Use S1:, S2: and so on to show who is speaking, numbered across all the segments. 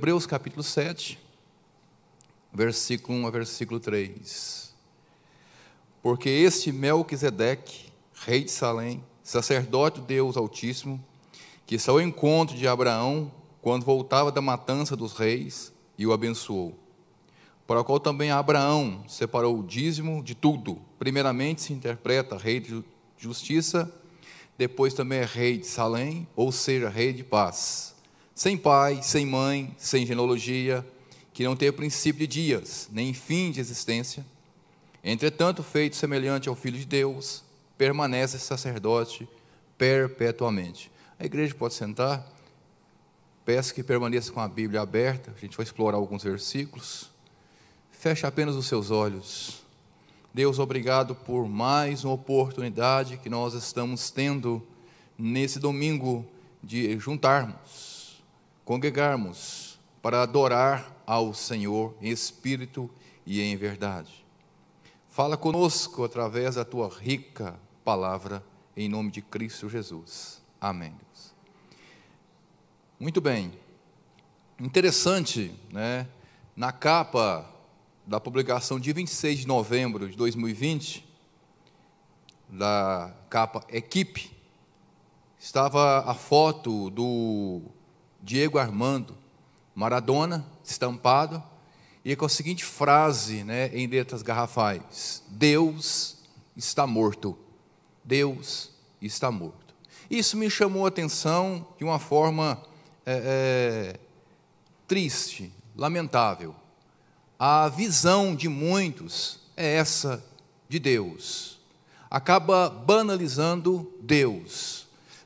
S1: Hebreus capítulo 7, versículo 1 a versículo 3. Porque este Melquisedeque, rei de Salém, sacerdote do Deus Altíssimo, que saiu ao encontro de Abraão quando voltava da matança dos reis e o abençoou. Para o qual também Abraão separou o dízimo de tudo. Primeiramente se interpreta rei de justiça, depois também é rei de Salém, ou seja, rei de paz. Sem pai, sem mãe, sem genealogia, que não tem princípio de dias, nem fim de existência. Entretanto, feito semelhante ao Filho de Deus, permanece sacerdote perpetuamente. A igreja pode sentar. Peço que permaneça com a Bíblia aberta. A gente vai explorar alguns versículos. Feche apenas os seus olhos. Deus, obrigado por mais uma oportunidade que nós estamos tendo nesse domingo de juntarmos, congregarmos para adorar ao Senhor em espírito e em verdade. Fala conosco através da tua rica palavra, em nome de Cristo Jesus. Amém. Deus. Muito bem. Interessante, né? Na capa da publicação de 26 de novembro de 2020, da capa Equipe, estava a foto do Diego Armando Maradona estampado e com a seguinte frase, né, em letras garrafais: Deus está morto. Deus está morto. Isso me chamou a atenção de uma forma é, é, triste, lamentável. A visão de muitos é essa de Deus. Acaba banalizando Deus.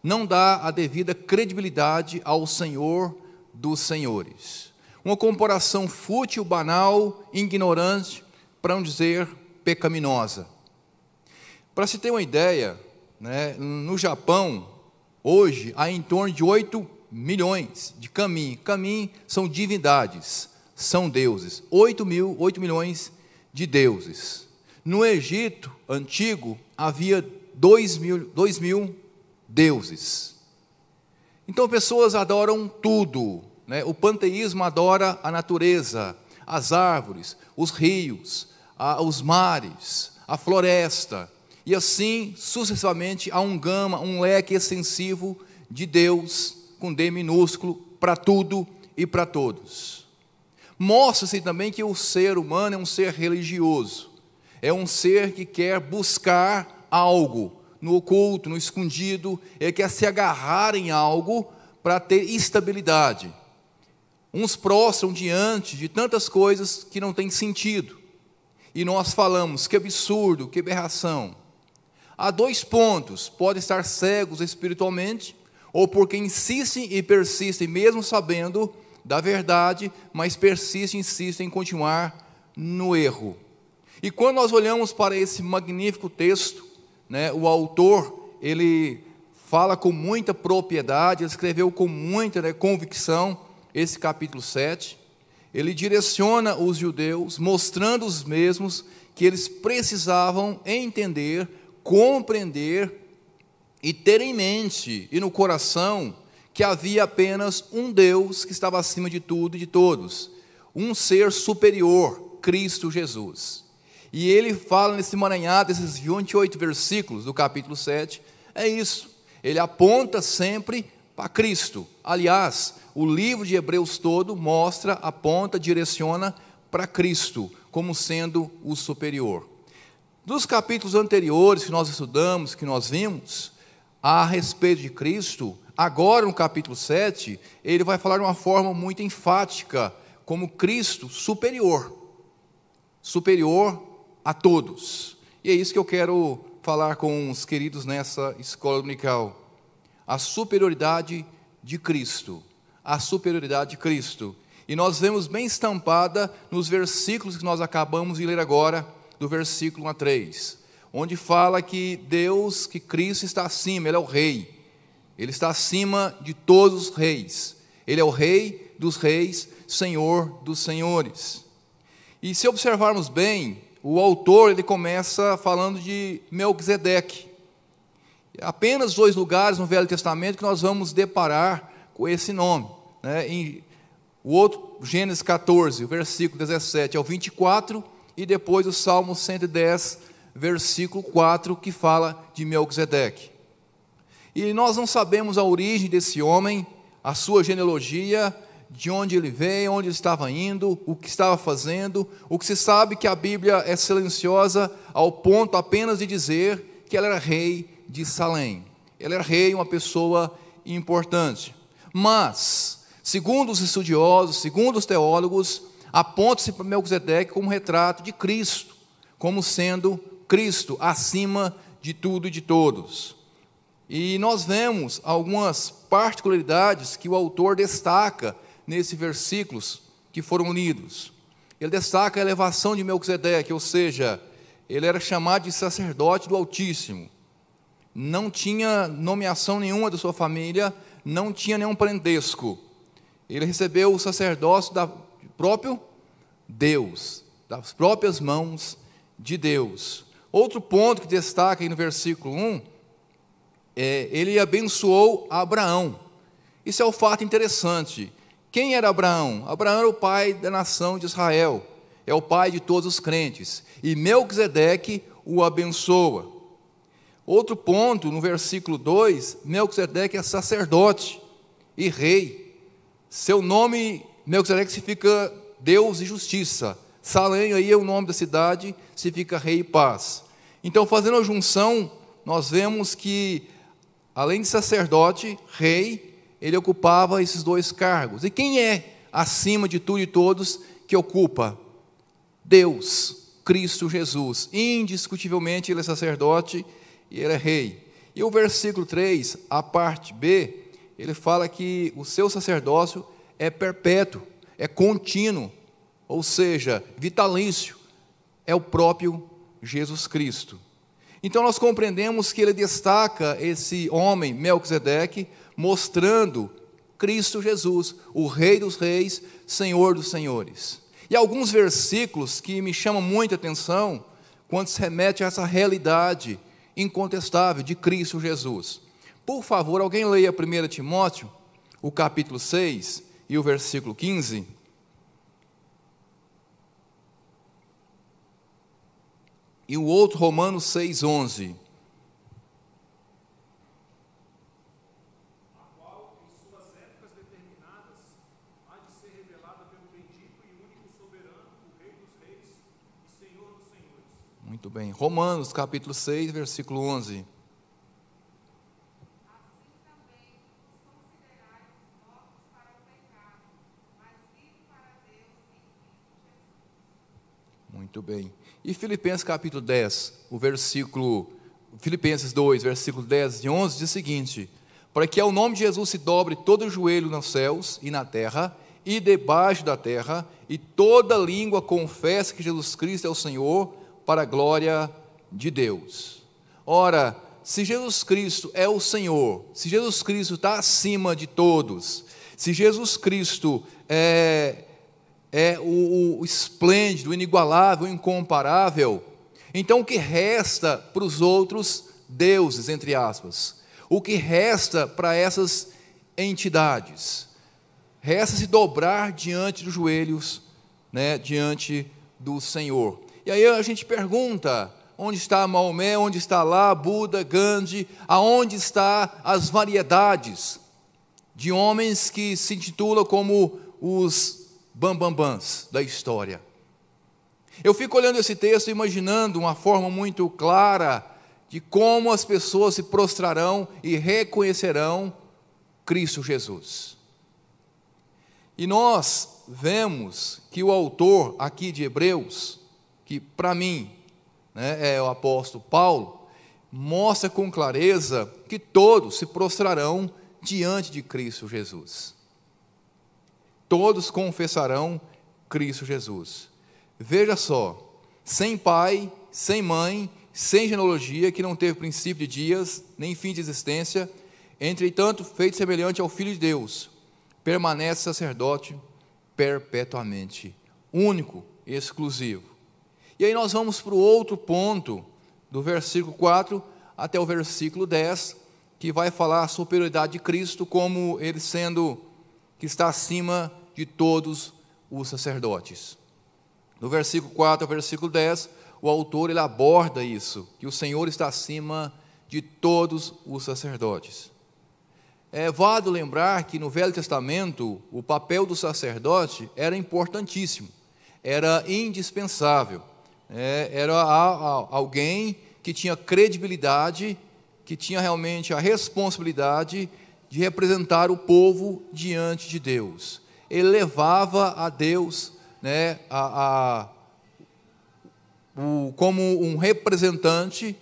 S1: Não dá a devida credibilidade ao Senhor dos senhores. Uma comparação fútil, banal, ignorante, para não dizer pecaminosa. Para se ter uma ideia, né, no Japão, hoje, há em torno de 8 milhões de kami. Kami são divindades, são deuses. 8, mil, 8 milhões de deuses. No Egito antigo, havia 2 mil, 2 mil deuses. Então, pessoas adoram tudo. Né? O panteísmo adora a natureza, as árvores, os rios, a, os mares, a floresta. E assim, sucessivamente, há um gama, um leque extensivo de Deus, com D minúsculo, para tudo e para todos. Mostra-se também que o ser humano é um ser religioso, é um ser que quer buscar algo no oculto, no escondido, ele quer se agarrar em algo para ter estabilidade. Uns prostram diante de tantas coisas que não têm sentido. E nós falamos, que absurdo, que aberração. Há dois pontos: podem estar cegos espiritualmente, ou porque insistem e persistem, mesmo sabendo da verdade, mas persistem e insistem em continuar no erro. E quando nós olhamos para esse magnífico texto, né, o autor, ele fala com muita propriedade, ele escreveu com muita né, convicção esse capítulo 7. Ele direciona os judeus, mostrando os mesmos que eles precisavam entender compreender e ter em mente e no coração que havia apenas um Deus que estava acima de tudo e de todos, um ser superior, Cristo Jesus. E ele fala nesse maranhado, esses 28 versículos do capítulo 7, é isso. Ele aponta sempre para Cristo. Aliás, o livro de Hebreus todo mostra, aponta, direciona para Cristo como sendo o superior. Dos capítulos anteriores que nós estudamos, que nós vimos, a respeito de Cristo, agora no capítulo 7, ele vai falar de uma forma muito enfática, como Cristo superior, superior a todos. E é isso que eu quero falar com os queridos nessa escola dominical. A superioridade de Cristo, a superioridade de Cristo. E nós vemos bem estampada nos versículos que nós acabamos de ler agora, do versículo 1 a 3, onde fala que Deus, que Cristo está acima, Ele é o Rei, Ele está acima de todos os reis, Ele é o Rei dos reis, Senhor dos senhores. E se observarmos bem, o autor ele começa falando de Melquisedeque. Apenas dois lugares no Velho Testamento que nós vamos deparar com esse nome. Né? Em o outro, Gênesis 14, versículo 17 ao 24, e depois o Salmo 110, versículo 4, que fala de Melquisedeque. E nós não sabemos a origem desse homem, a sua genealogia, de onde ele veio, onde estava indo, o que estava fazendo. O que se sabe que a Bíblia é silenciosa ao ponto apenas de dizer que ele era rei de Salém. Ele era rei, uma pessoa importante. Mas, segundo os estudiosos, segundo os teólogos, aponta-se para Melquisedeque como retrato de Cristo, como sendo Cristo acima de tudo e de todos. E nós vemos algumas particularidades que o autor destaca nesses versículos que foram lidos. Ele destaca a elevação de Melquisedeque, ou seja, ele era chamado de sacerdote do Altíssimo. Não tinha nomeação nenhuma da sua família, não tinha nenhum parentesco. Ele recebeu o sacerdócio da próprio Deus, das próprias mãos de Deus. Outro ponto que destaca aí no versículo 1 é ele abençoou Abraão. Isso é um fato interessante. Quem era Abraão? Abraão era o pai da nação de Israel, é o pai de todos os crentes. E Melquisedeque o abençoa. Outro ponto, no versículo 2, Melquisedeque é sacerdote e rei. Seu nome, Melquisedeque, significa Deus e justiça. Salém aí é o nome da cidade, significa rei e paz. Então, fazendo a junção, nós vemos que, além de sacerdote, rei, ele ocupava esses dois cargos. E quem é, acima de tudo e todos, que ocupa? Deus, Cristo Jesus. Indiscutivelmente ele é sacerdote e ele é rei. E o versículo 3, a parte B, ele fala que o seu sacerdócio é perpétuo, é contínuo, ou seja, vitalício, é o próprio Jesus Cristo. Então nós compreendemos que ele destaca esse homem, Melquisedeque, mostrando Cristo Jesus, o Rei dos Reis, Senhor dos Senhores. E alguns versículos que me chamam muita atenção quando se remete a essa realidade incontestável de Cristo Jesus. Por favor, alguém leia 1 Timóteo, o capítulo 6 e o versículo 15. E o outro, Romanos 6, 11. Muito bem. Romanos capítulo 6, versículo 11. Muito bem. E Filipenses capítulo 10, o versículo Filipenses 2, versículo 10 e 11 diz o seguinte: Para que ao nome de Jesus se dobre todo o joelho nos céus e na terra e debaixo da terra, e toda língua confesse que Jesus Cristo é o Senhor, para a glória de Deus. Ora, se Jesus Cristo é o Senhor, se Jesus Cristo está acima de todos, se Jesus Cristo é, é o, o esplêndido, o inigualável, o incomparável, então o que resta para os outros deuses, entre aspas? O que resta para essas entidades? Resta se dobrar diante dos joelhos, né, diante do Senhor. E aí a gente pergunta: onde está Maomé, onde está lá Buda, Gandhi, aonde está as variedades de homens que se intitulam como os bambambãs da história? Eu fico olhando esse texto imaginando uma forma muito clara de como as pessoas se prostrarão e reconhecerão Cristo Jesus. E nós vemos que o autor aqui de Hebreus, que para mim né, é o apóstolo Paulo, mostra com clareza que todos se prostrarão diante de Cristo Jesus. Todos confessarão Cristo Jesus. Veja só, sem pai, sem mãe, sem genealogia, que não teve princípio de dias, nem fim de existência, entretanto, feito semelhante ao Filho de Deus, permanece sacerdote perpetuamente, único, exclusivo. E aí nós vamos para o outro ponto, do versículo 4 até o versículo 10, que vai falar a superioridade de Cristo como ele sendo que está acima de todos os sacerdotes. No versículo 4 ao versículo 10, o autor ele aborda isso, que o Senhor está acima de todos os sacerdotes. É válido lembrar que no Velho Testamento o papel do sacerdote era importantíssimo, era indispensável. É, era alguém que tinha credibilidade, que tinha realmente a responsabilidade de representar o povo diante de Deus. Ele levava a Deus né, a, a, o, como um representante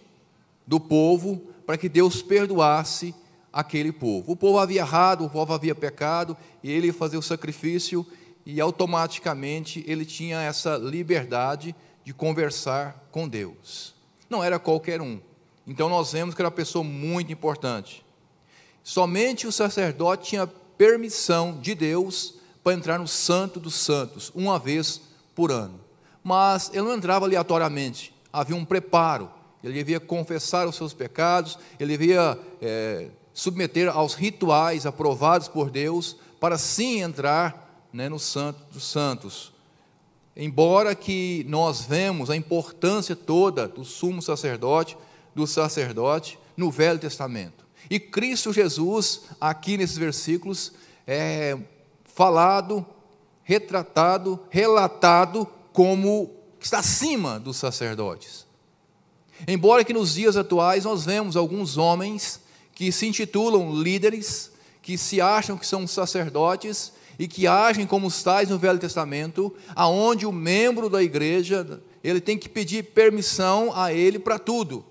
S1: do povo para que Deus perdoasse aquele povo. O povo havia errado, o povo havia pecado, e ele fazia o sacrifício e automaticamente ele tinha essa liberdade de conversar com Deus. Não era qualquer um. Então nós vemos que era uma pessoa muito importante. Somente o sacerdote tinha permissão de Deus para entrar no Santo dos Santos, uma vez por ano. Mas ele não entrava aleatoriamente, havia um preparo. Ele devia confessar os seus pecados, ele devia é, submeter aos rituais aprovados por Deus, para sim entrar né, no Santo dos Santos. Embora que nós vemos a importância toda do sumo sacerdote, do sacerdote, no Velho Testamento. E Cristo Jesus, aqui nesses versículos, é falado, retratado, relatado como que está acima dos sacerdotes. Embora que nos dias atuais nós vemos alguns homens que se intitulam líderes, que se acham que são sacerdotes e que agem como os tais no Velho Testamento, aonde o membro da igreja, ele tem que pedir permissão a ele para tudo.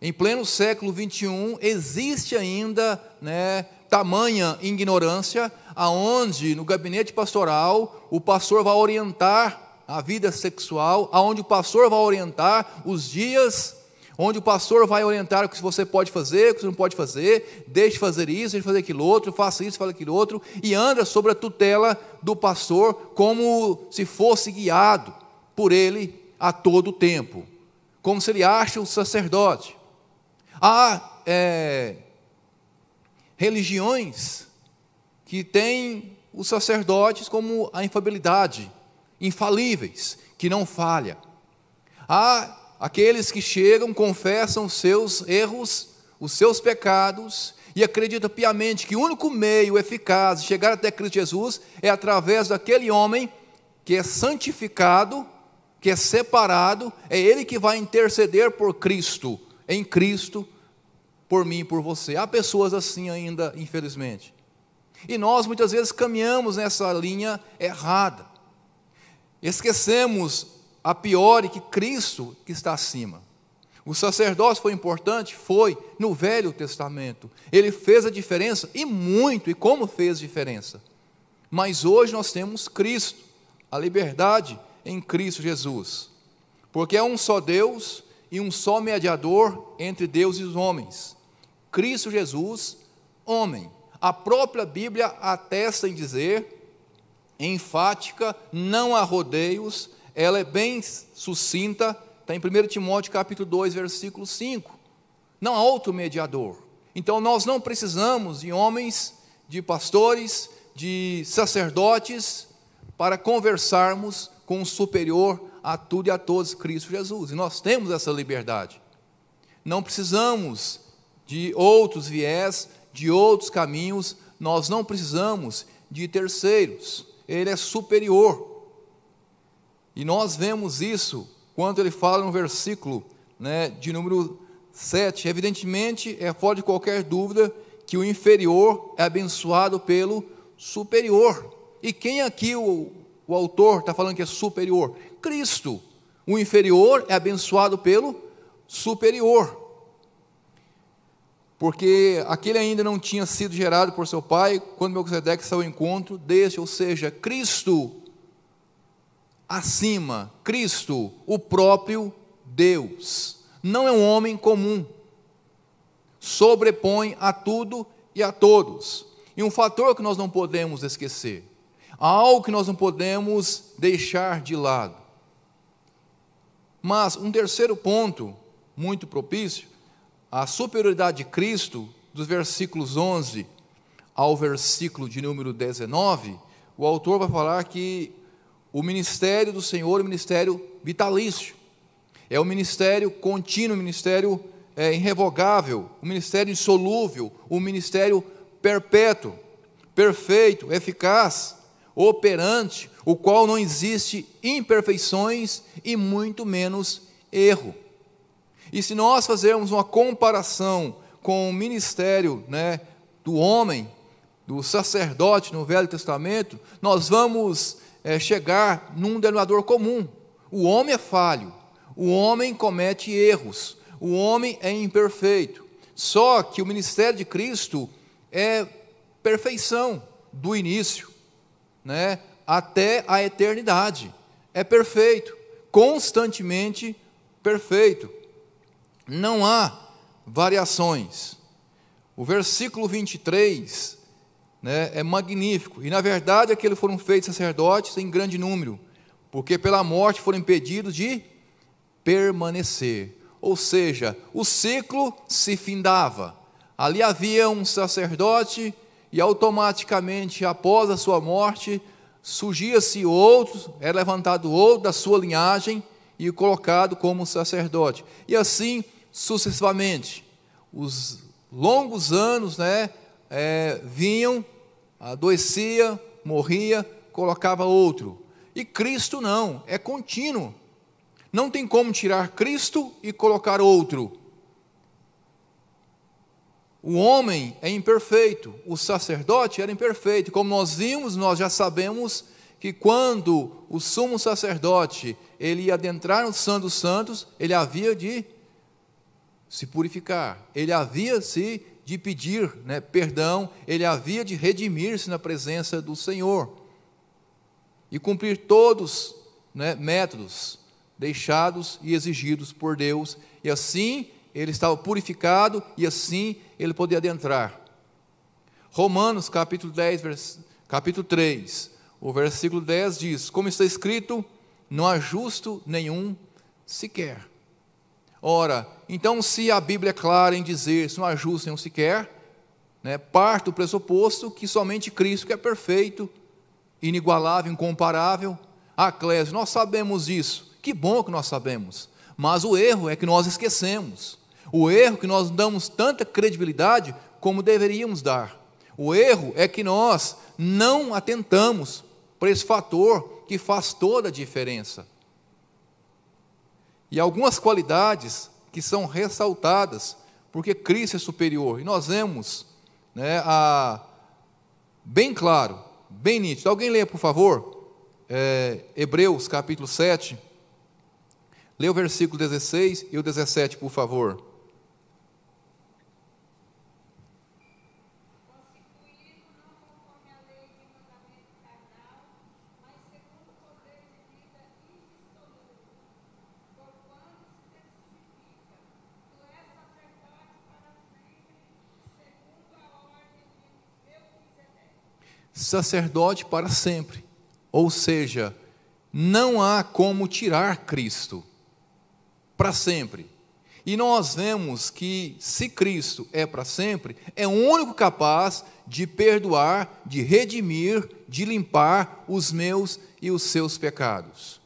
S1: Em pleno século 21 existe ainda, né, tamanha ignorância, aonde no gabinete pastoral o pastor vai orientar a vida sexual, aonde o pastor vai orientar os dias, onde o pastor vai orientar o que você pode fazer, o que você não pode fazer, deixe fazer isso, deixe fazer aquilo outro, faça isso, faça aquilo outro, e anda sobre a tutela do pastor como se fosse guiado por ele a todo o tempo, como se ele acha o sacerdote. Há é, religiões que têm os sacerdotes como a infabilidade, infalíveis, que não falha. Há aqueles que chegam, confessam seus erros, os seus pecados e acreditam piamente que o único meio eficaz de chegar até Cristo Jesus é através daquele homem que é santificado, que é separado, é ele que vai interceder por Cristo, em Cristo, por mim e por você. Há pessoas assim ainda, infelizmente. E nós muitas vezes caminhamos nessa linha errada. Esquecemos a pior que Cristo que está acima. O sacerdócio foi importante? Foi, no Velho Testamento. Ele fez a diferença, e muito, e como fez diferença. Mas hoje nós temos Cristo, a liberdade em Cristo Jesus. Porque é um só Deus e um só mediador entre Deus e os homens. Cristo Jesus, homem. A própria Bíblia atesta em dizer enfática, não há rodeios, ela é bem sucinta, está em 1 Timóteo capítulo 2, versículo 5. Não há outro mediador. Então nós não precisamos de homens, de pastores, de sacerdotes para conversarmos com o superior a tudo e a todos, Cristo Jesus. E nós temos essa liberdade. Não precisamos de outros viés, de outros caminhos, nós não precisamos de terceiros ele é superior. E nós vemos isso quando ele fala no versículo né, de número 7. Evidentemente, é fora de qualquer dúvida que o inferior é abençoado pelo superior. E quem aqui o, o autor está falando que é superior? Cristo. O inferior é abençoado pelo superior porque aquele ainda não tinha sido gerado por seu pai quando Melquisedeque saiu ao encontro deste, ou seja, Cristo acima, Cristo, o próprio Deus. Não é um homem comum. Sobrepõe a tudo e a todos. E um fator que nós não podemos esquecer, algo que nós não podemos deixar de lado. Mas um terceiro ponto, muito propício, a superioridade de Cristo, dos versículos 11 ao versículo de número 19, o autor vai falar que o ministério do Senhor o ministério vitalício, é o ministério contínuo, o ministério é, irrevogável, o ministério insolúvel, o ministério perpétuo, perfeito, eficaz, operante, o qual não existe imperfeições e muito menos erro. E se nós fazermos uma comparação com o ministério né, do homem, do sacerdote no Velho Testamento, nós vamos é, chegar num denominador comum. O homem é falho, o homem comete erros, o homem é imperfeito. Só que o ministério de Cristo é perfeição do início, né, até a eternidade. É perfeito, constantemente perfeito. Não há variações. O versículo 23 né, é magnífico. E na verdade, aqueles foram feitos sacerdotes em grande número, porque pela morte foram impedidos de permanecer. Ou seja, o ciclo se findava. Ali havia um sacerdote e automaticamente após a sua morte surgia-se outro, era levantado outro da sua linhagem e colocado como sacerdote. E assim sucessivamente. Os longos anos, né, é, vinham, adoecia, morria, colocava outro. E Cristo não, é contínuo. Não tem como tirar Cristo e colocar outro. O homem é imperfeito, o sacerdote era imperfeito. Como nós vimos, nós já sabemos que quando o sumo sacerdote ele ia adentrar no Santo dos Santos, ele havia de se purificar, ele havia se de pedir né, perdão, ele havia de redimir-se na presença do Senhor e cumprir todos né, métodos deixados e exigidos por Deus, e assim ele estava purificado e assim ele podia adentrar. Romanos capítulo 10, vers... capítulo 3, o versículo 10 diz: Como está escrito, não há justo nenhum sequer. Ora, então, se a Bíblia é clara em dizer se não há justo nenhum sequer, né, parte do pressuposto que somente Cristo, que é perfeito, inigualável, incomparável, ah, Clésio, nós sabemos isso, que bom que nós sabemos, mas o erro é que nós esquecemos, o erro é que nós damos tanta credibilidade como deveríamos dar, o erro é que nós não atentamos para esse fator que faz toda a diferença. E algumas qualidades que são ressaltadas, porque Cristo é superior. E nós vemos, né, a, bem claro, bem nítido. Alguém leia, por favor, é, Hebreus capítulo 7. Leia o versículo 16 e o 17, por favor. Sacerdote para sempre. Ou seja, não há como tirar Cristo para sempre. E nós vemos que, se Cristo é para sempre, é o único capaz de perdoar, de redimir, de limpar os meus e os seus pecados.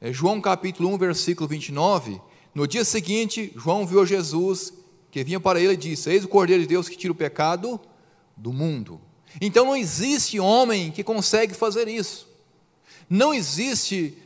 S1: É João capítulo 1, versículo 29. No dia seguinte, João viu Jesus que vinha para ele e disse: Eis o Cordeiro de Deus que tira o pecado do mundo. Então não existe homem que consegue fazer isso. Não existe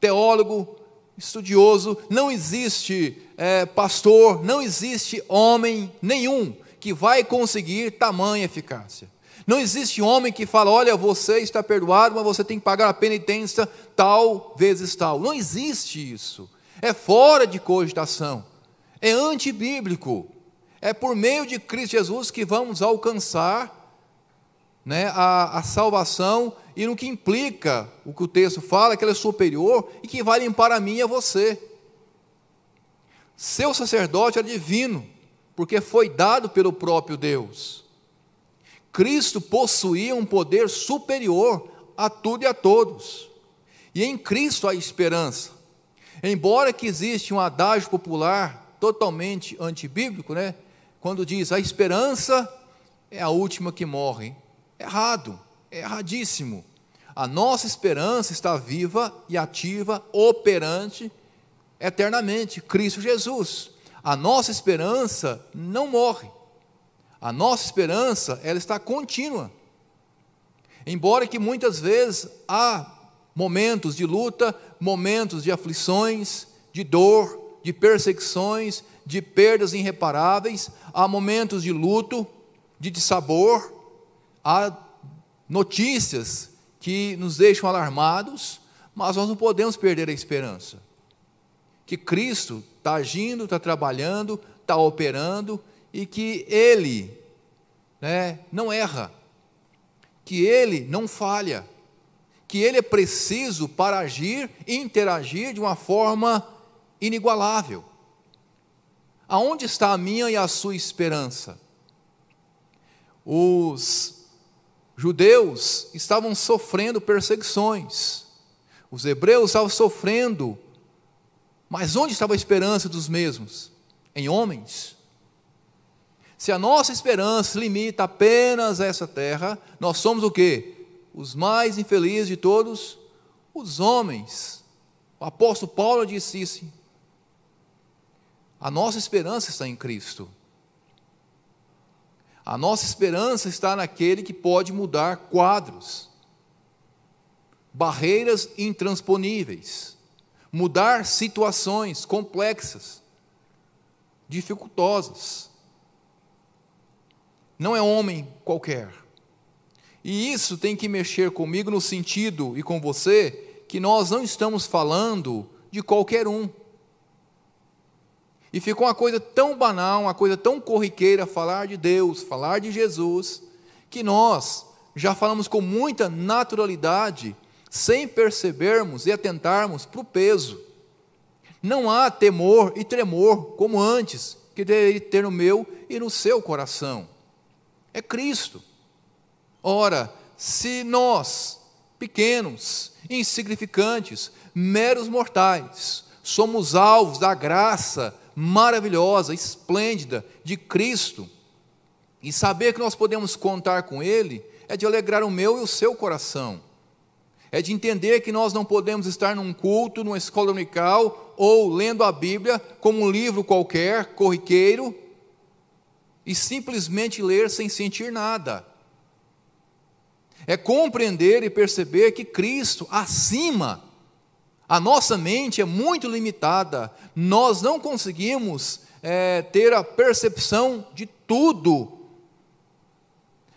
S1: teólogo, estudioso, não existe é, pastor, não existe homem nenhum que vai conseguir tamanha eficácia. Não existe homem que fala: olha, você está perdoado, mas você tem que pagar a penitência tal vezes tal. Não existe isso. É fora de cogitação. É antibíblico. É por meio de Cristo Jesus que vamos alcançar né, a, a salvação e no que implica o que o texto fala, que ela é superior e que vai limpar a mim e a você. Seu sacerdote é divino, porque foi dado pelo próprio Deus. Cristo possuía um poder superior a tudo e a todos. E em Cristo há esperança. Embora que existe um adágio popular totalmente antibíblico, né? Quando diz a esperança é a última que morre. Errado, é erradíssimo. A nossa esperança está viva e ativa, operante eternamente, Cristo Jesus. A nossa esperança não morre. A nossa esperança, ela está contínua. Embora que muitas vezes há momentos de luta, momentos de aflições, de dor, de perseguições, de perdas irreparáveis, há momentos de luto, de dissabor, há notícias que nos deixam alarmados, mas nós não podemos perder a esperança. Que Cristo está agindo, está trabalhando, está operando e que Ele né, não erra, que Ele não falha, que Ele é preciso para agir e interagir de uma forma inigualável. Aonde está a minha e a sua esperança? Os judeus estavam sofrendo perseguições, os hebreus estavam sofrendo, mas onde estava a esperança dos mesmos? Em homens. Se a nossa esperança se limita apenas a essa terra, nós somos o quê? Os mais infelizes de todos os homens. O apóstolo Paulo disse isso a nossa esperança está em Cristo. A nossa esperança está naquele que pode mudar quadros, barreiras intransponíveis, mudar situações complexas, dificultosas. Não é homem qualquer. E isso tem que mexer comigo no sentido e com você que nós não estamos falando de qualquer um. E ficou uma coisa tão banal, uma coisa tão corriqueira falar de Deus, falar de Jesus, que nós já falamos com muita naturalidade, sem percebermos e atentarmos para o peso. Não há temor e tremor como antes, que deveria ter no meu e no seu coração. É Cristo. Ora, se nós, pequenos, insignificantes, meros mortais, somos alvos da graça maravilhosa, esplêndida de Cristo, e saber que nós podemos contar com Ele, é de alegrar o meu e o seu coração. É de entender que nós não podemos estar num culto, numa escola dominical, ou lendo a Bíblia como um livro qualquer, corriqueiro, e simplesmente ler sem sentir nada. É compreender e perceber que Cristo, acima a nossa mente é muito limitada, nós não conseguimos é, ter a percepção de tudo.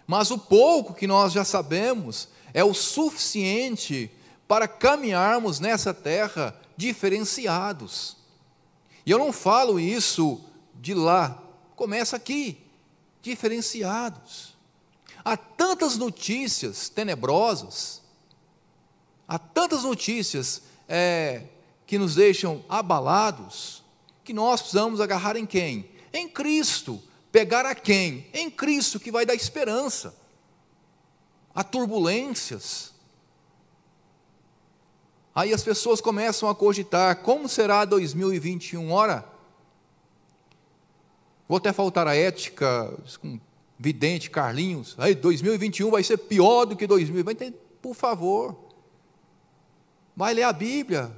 S1: Mas o pouco que nós já sabemos é o suficiente para caminharmos nessa terra diferenciados. E eu não falo isso de lá, começa aqui, diferenciados. Há tantas notícias tenebrosas, há tantas notícias é, que nos deixam abalados, que nós precisamos agarrar em quem? Em Cristo. Pegar a quem? Em Cristo, que vai dar esperança. Há turbulências. Aí as pessoas começam a cogitar: como será 2021? Ora, vou até faltar a ética com vidente Carlinhos. Aí 2021 vai ser pior do que 2020. Por favor. Vai ler a Bíblia.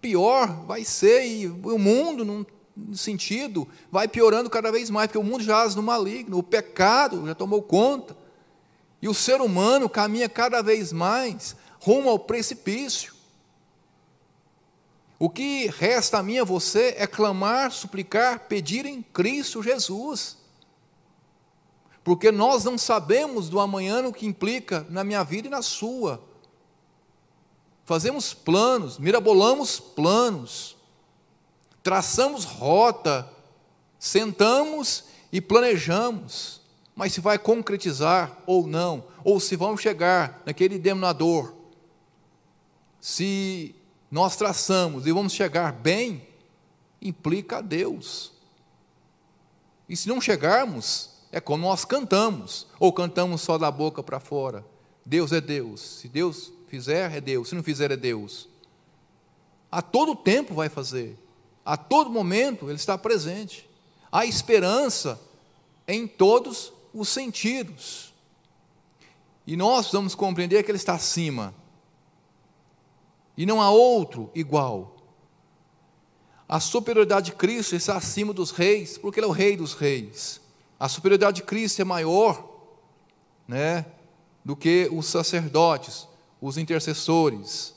S1: Pior vai ser, e o mundo, num sentido, vai piorando cada vez mais, porque o mundo jaz no maligno, o pecado já tomou conta. E o ser humano caminha cada vez mais rumo ao precipício. O que resta a mim e a você é clamar, suplicar, pedir em Cristo Jesus. Porque nós não sabemos do amanhã o que implica na minha vida e na sua fazemos planos, mirabolamos planos, traçamos rota, sentamos e planejamos, mas se vai concretizar ou não, ou se vamos chegar naquele denominador, se nós traçamos e vamos chegar bem, implica a Deus. E se não chegarmos, é como nós cantamos, ou cantamos só da boca para fora. Deus é Deus. Se Deus fizer, é Deus. Se não fizer, é Deus. A todo tempo vai fazer. A todo momento Ele está presente. Há esperança em todos os sentidos. E nós precisamos compreender que Ele está acima. E não há outro igual. A superioridade de Cristo está acima dos reis, porque Ele é o Rei dos reis. A superioridade de Cristo é maior né, do que os sacerdotes, os intercessores.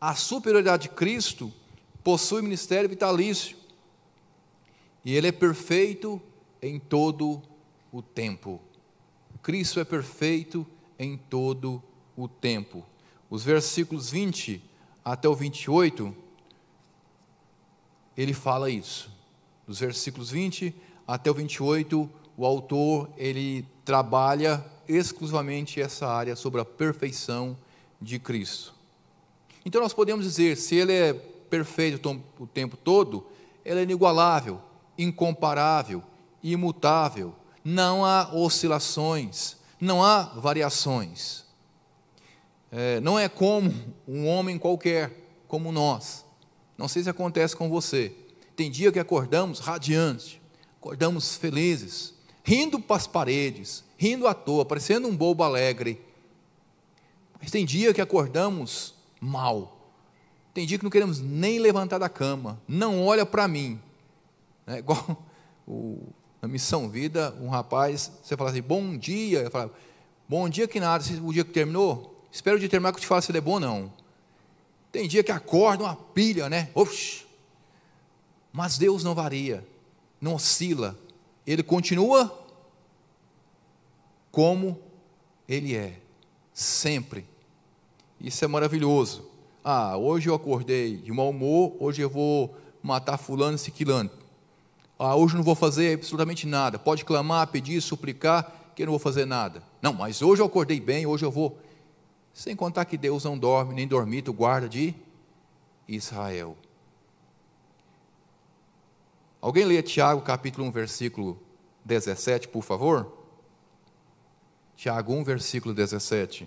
S1: A superioridade de Cristo possui ministério vitalício. E Ele é perfeito em todo o tempo. Cristo é perfeito em todo o tempo. Os versículos 20 até o 28, ele fala isso. Dos versículos 20 até o 28, o autor ele trabalha exclusivamente essa área sobre a perfeição de Cristo. Então nós podemos dizer, se ele é perfeito o tempo todo, ele é inigualável, incomparável, imutável, não há oscilações, não há variações. É, não é como um homem qualquer, como nós. Não sei se acontece com você. Tem dia que acordamos radiantes, acordamos felizes, rindo para as paredes, rindo à toa, parecendo um bobo alegre. Mas tem dia que acordamos mal. Tem dia que não queremos nem levantar da cama. Não olha para mim. É igual o na Missão Vida, um rapaz, você fala assim, bom dia, eu falava, bom dia que nada, o dia que terminou, espero o dia terminar que eu te falo se ele é bom ou não. Tem dia que acorda uma pilha, né? Oxi. Mas Deus não varia, não oscila, Ele continua como Ele é, sempre. Isso é maravilhoso. Ah, hoje eu acordei de mau humor, hoje eu vou matar fulano e ciclano. Ah, hoje não vou fazer absolutamente nada. Pode clamar, pedir, suplicar, que eu não vou fazer nada. Não, mas hoje eu acordei bem, hoje eu vou. Sem contar que Deus não dorme, nem dormita o guarda de Israel. Alguém lê Tiago capítulo 1, versículo 17, por favor? Tiago 1, versículo 17.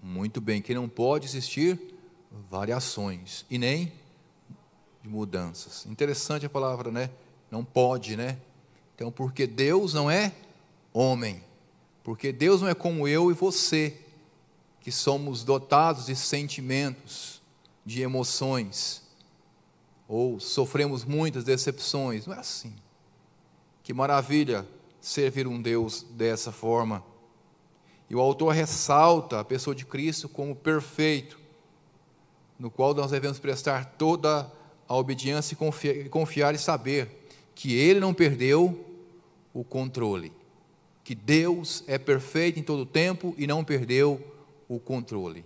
S1: Muito bem, que não pode existir variações e nem de mudanças. Interessante a palavra, né? Não pode, né? Então, porque Deus não é homem, porque Deus não é como eu e você, que somos dotados de sentimentos, de emoções, ou sofremos muitas decepções. Não é assim. Que maravilha servir um Deus dessa forma. E o autor ressalta a pessoa de Cristo como perfeito, no qual nós devemos prestar toda a obediência e confiar, e saber que ele não perdeu o controle, que Deus é perfeito em todo o tempo e não perdeu o controle.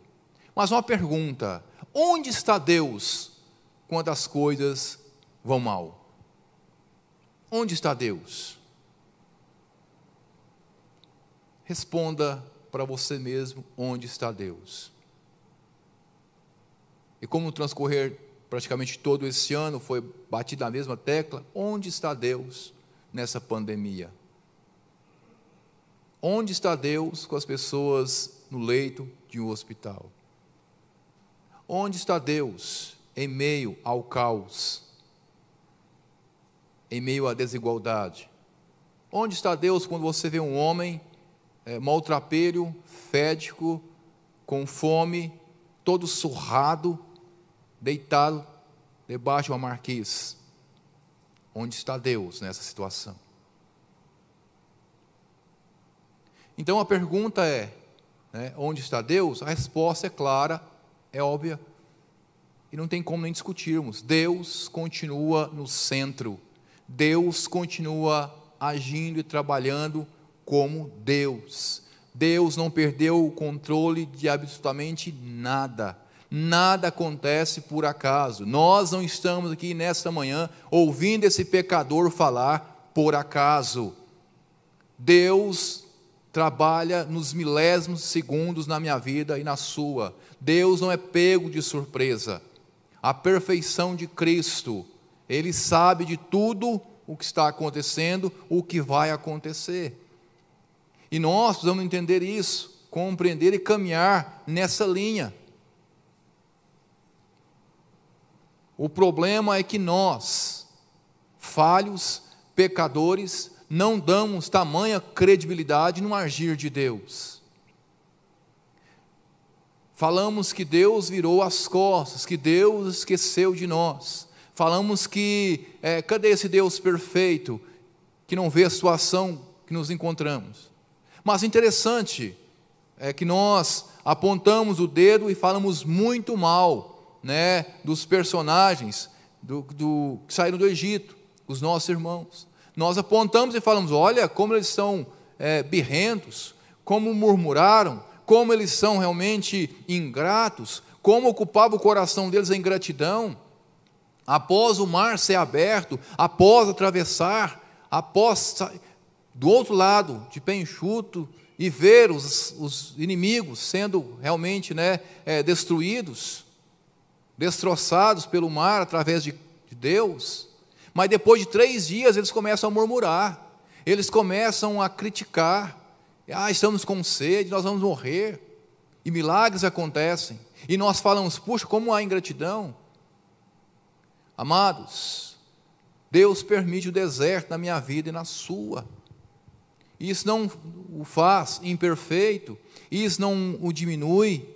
S1: Mas uma pergunta: onde está Deus quando as coisas vão mal? Onde está Deus? Responda para você mesmo onde está Deus. E como transcorrer praticamente todo esse ano foi batida a mesma tecla, onde está Deus nessa pandemia? Onde está Deus com as pessoas no leito de um hospital? Onde está Deus em meio ao caos? Em meio à desigualdade? Onde está Deus quando você vê um homem é, maltrapilho, fédico, com fome, todo surrado, deitado debaixo de uma marquise. Onde está Deus nessa situação? Então a pergunta é: né, onde está Deus? A resposta é clara, é óbvia, e não tem como nem discutirmos. Deus continua no centro, Deus continua agindo e trabalhando como Deus. Deus não perdeu o controle de absolutamente nada. Nada acontece por acaso. Nós não estamos aqui nesta manhã ouvindo esse pecador falar por acaso. Deus trabalha nos milésimos segundos na minha vida e na sua. Deus não é pego de surpresa. A perfeição de Cristo, Ele sabe de tudo o que está acontecendo, o que vai acontecer. E nós precisamos entender isso, compreender e caminhar nessa linha. O problema é que nós, falhos, pecadores, não damos tamanha credibilidade no agir de Deus. Falamos que Deus virou as costas, que Deus esqueceu de nós. Falamos que, é, cadê esse Deus perfeito que não vê a situação que nos encontramos? Mas interessante é que nós apontamos o dedo e falamos muito mal né, dos personagens do, do, que saíram do Egito, os nossos irmãos. Nós apontamos e falamos: olha como eles são é, birrentos, como murmuraram, como eles são realmente ingratos, como ocupava o coração deles a ingratidão. Após o mar ser aberto, após atravessar, após do outro lado, de pé enxuto, e ver os, os inimigos sendo realmente né, é, destruídos, destroçados pelo mar através de, de Deus. Mas depois de três dias eles começam a murmurar, eles começam a criticar. Ah, estamos com sede, nós vamos morrer. E milagres acontecem. E nós falamos, puxa, como há ingratidão. Amados, Deus permite o deserto na minha vida e na sua. Isso não o faz imperfeito, isso não o diminui,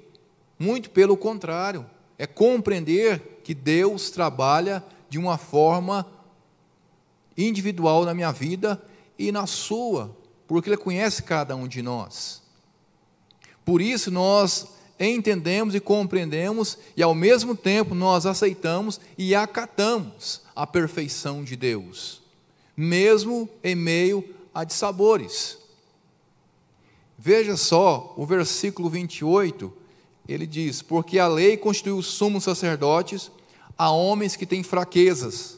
S1: muito pelo contrário, é compreender que Deus trabalha de uma forma individual na minha vida e na sua, porque Ele conhece cada um de nós. Por isso nós entendemos e compreendemos, e ao mesmo tempo nós aceitamos e acatamos a perfeição de Deus, mesmo em meio a dissabores. Veja só o versículo 28, ele diz: Porque a lei constituiu sumos sacerdotes a homens que têm fraquezas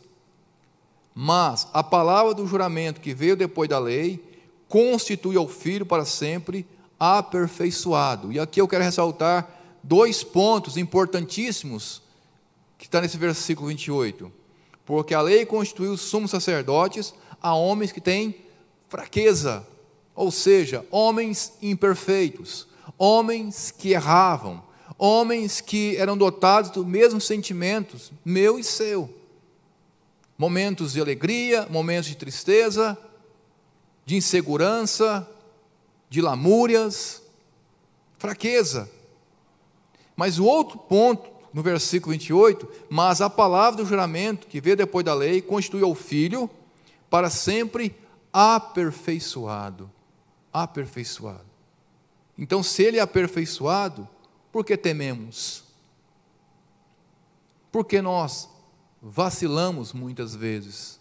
S1: mas a palavra do juramento que veio depois da lei constitui ao filho para sempre aperfeiçoado. E aqui eu quero ressaltar dois pontos importantíssimos que está nesse versículo 28. Porque a lei constituiu sumos sacerdotes a homens que têm fraqueza, ou seja, homens imperfeitos, homens que erravam, homens que eram dotados dos mesmos sentimentos, meu e seu momentos de alegria, momentos de tristeza, de insegurança, de lamúrias, fraqueza. Mas o outro ponto, no versículo 28, mas a palavra do juramento que veio depois da lei constitui o filho para sempre aperfeiçoado. Aperfeiçoado. Então, se ele é aperfeiçoado, por que tememos? Porque nós vacilamos muitas vezes,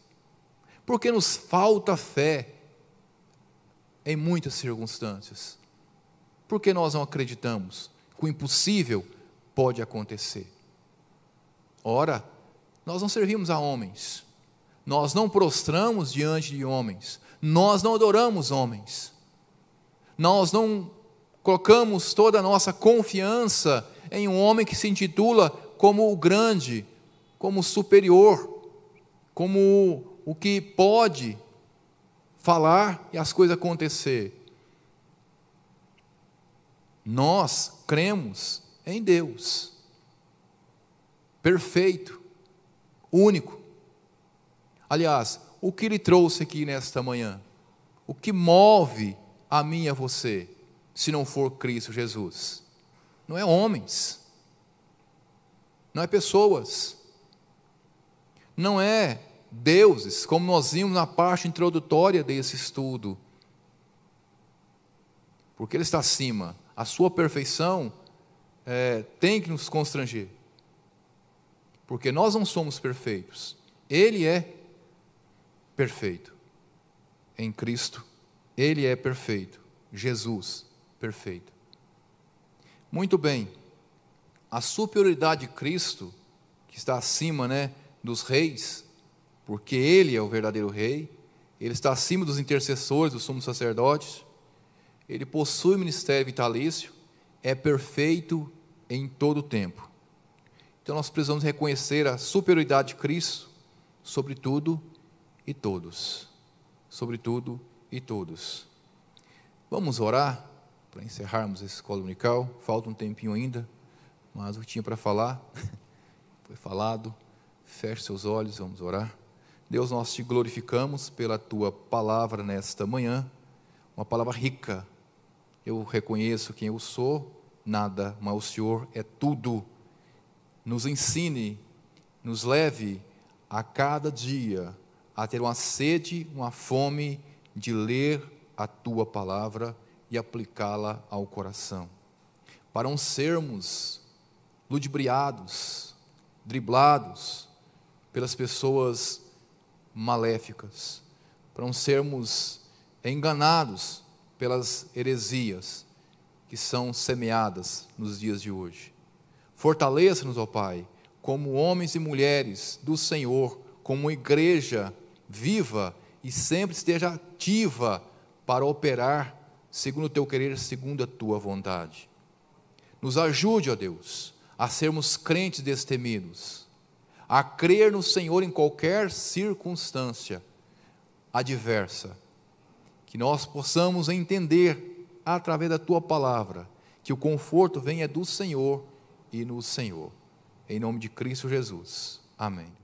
S1: porque nos falta fé em muitas circunstâncias, porque nós não acreditamos que o impossível pode acontecer. Ora, nós não servimos a homens, nós não prostramos diante de homens, nós não adoramos homens, nós não colocamos toda a nossa confiança em um homem que se intitula como o grande, como superior, como o que pode falar e as coisas acontecer. Nós cremos em Deus, perfeito, único. Aliás, o que lhe trouxe aqui nesta manhã? O que move a mim e a você, se não for Cristo Jesus? Não é homens, não é pessoas, não é deuses, como nós vimos na parte introdutória desse estudo. Porque Ele está acima. A sua perfeição é, tem que nos constranger. Porque nós não somos perfeitos. Ele é perfeito. Em Cristo, Ele é perfeito. Jesus, perfeito. Muito bem. A superioridade de Cristo, que está acima, né? dos reis, porque ele é o verdadeiro rei, ele está acima dos intercessores, dos sumos sacerdotes, ele possui ministério vitalício, é perfeito em todo o tempo. Então nós precisamos reconhecer a superioridade de Cristo sobre tudo e todos. Sobre tudo e todos. Vamos orar para encerrarmos esse escola unical. Falta um tempinho ainda, mas o que tinha para falar foi falado. Feche seus olhos, vamos orar. Deus, nós te glorificamos pela tua palavra nesta manhã, uma palavra rica. Eu reconheço quem eu sou, nada, mas o Senhor é tudo. Nos ensine, nos leve a cada dia a ter uma sede, uma fome de ler a tua palavra e aplicá-la ao coração. Para não sermos ludibriados, driblados pelas pessoas maléficas, para não sermos enganados pelas heresias que são semeadas nos dias de hoje. Fortaleça-nos, ó Pai, como homens e mulheres do Senhor, como igreja viva e sempre esteja ativa para operar segundo o teu querer, segundo a tua vontade. Nos ajude, ó Deus, a sermos crentes destemidos, a crer no Senhor em qualquer circunstância adversa, que nós possamos entender através da tua palavra que o conforto venha do Senhor e no Senhor. Em nome de Cristo Jesus. Amém.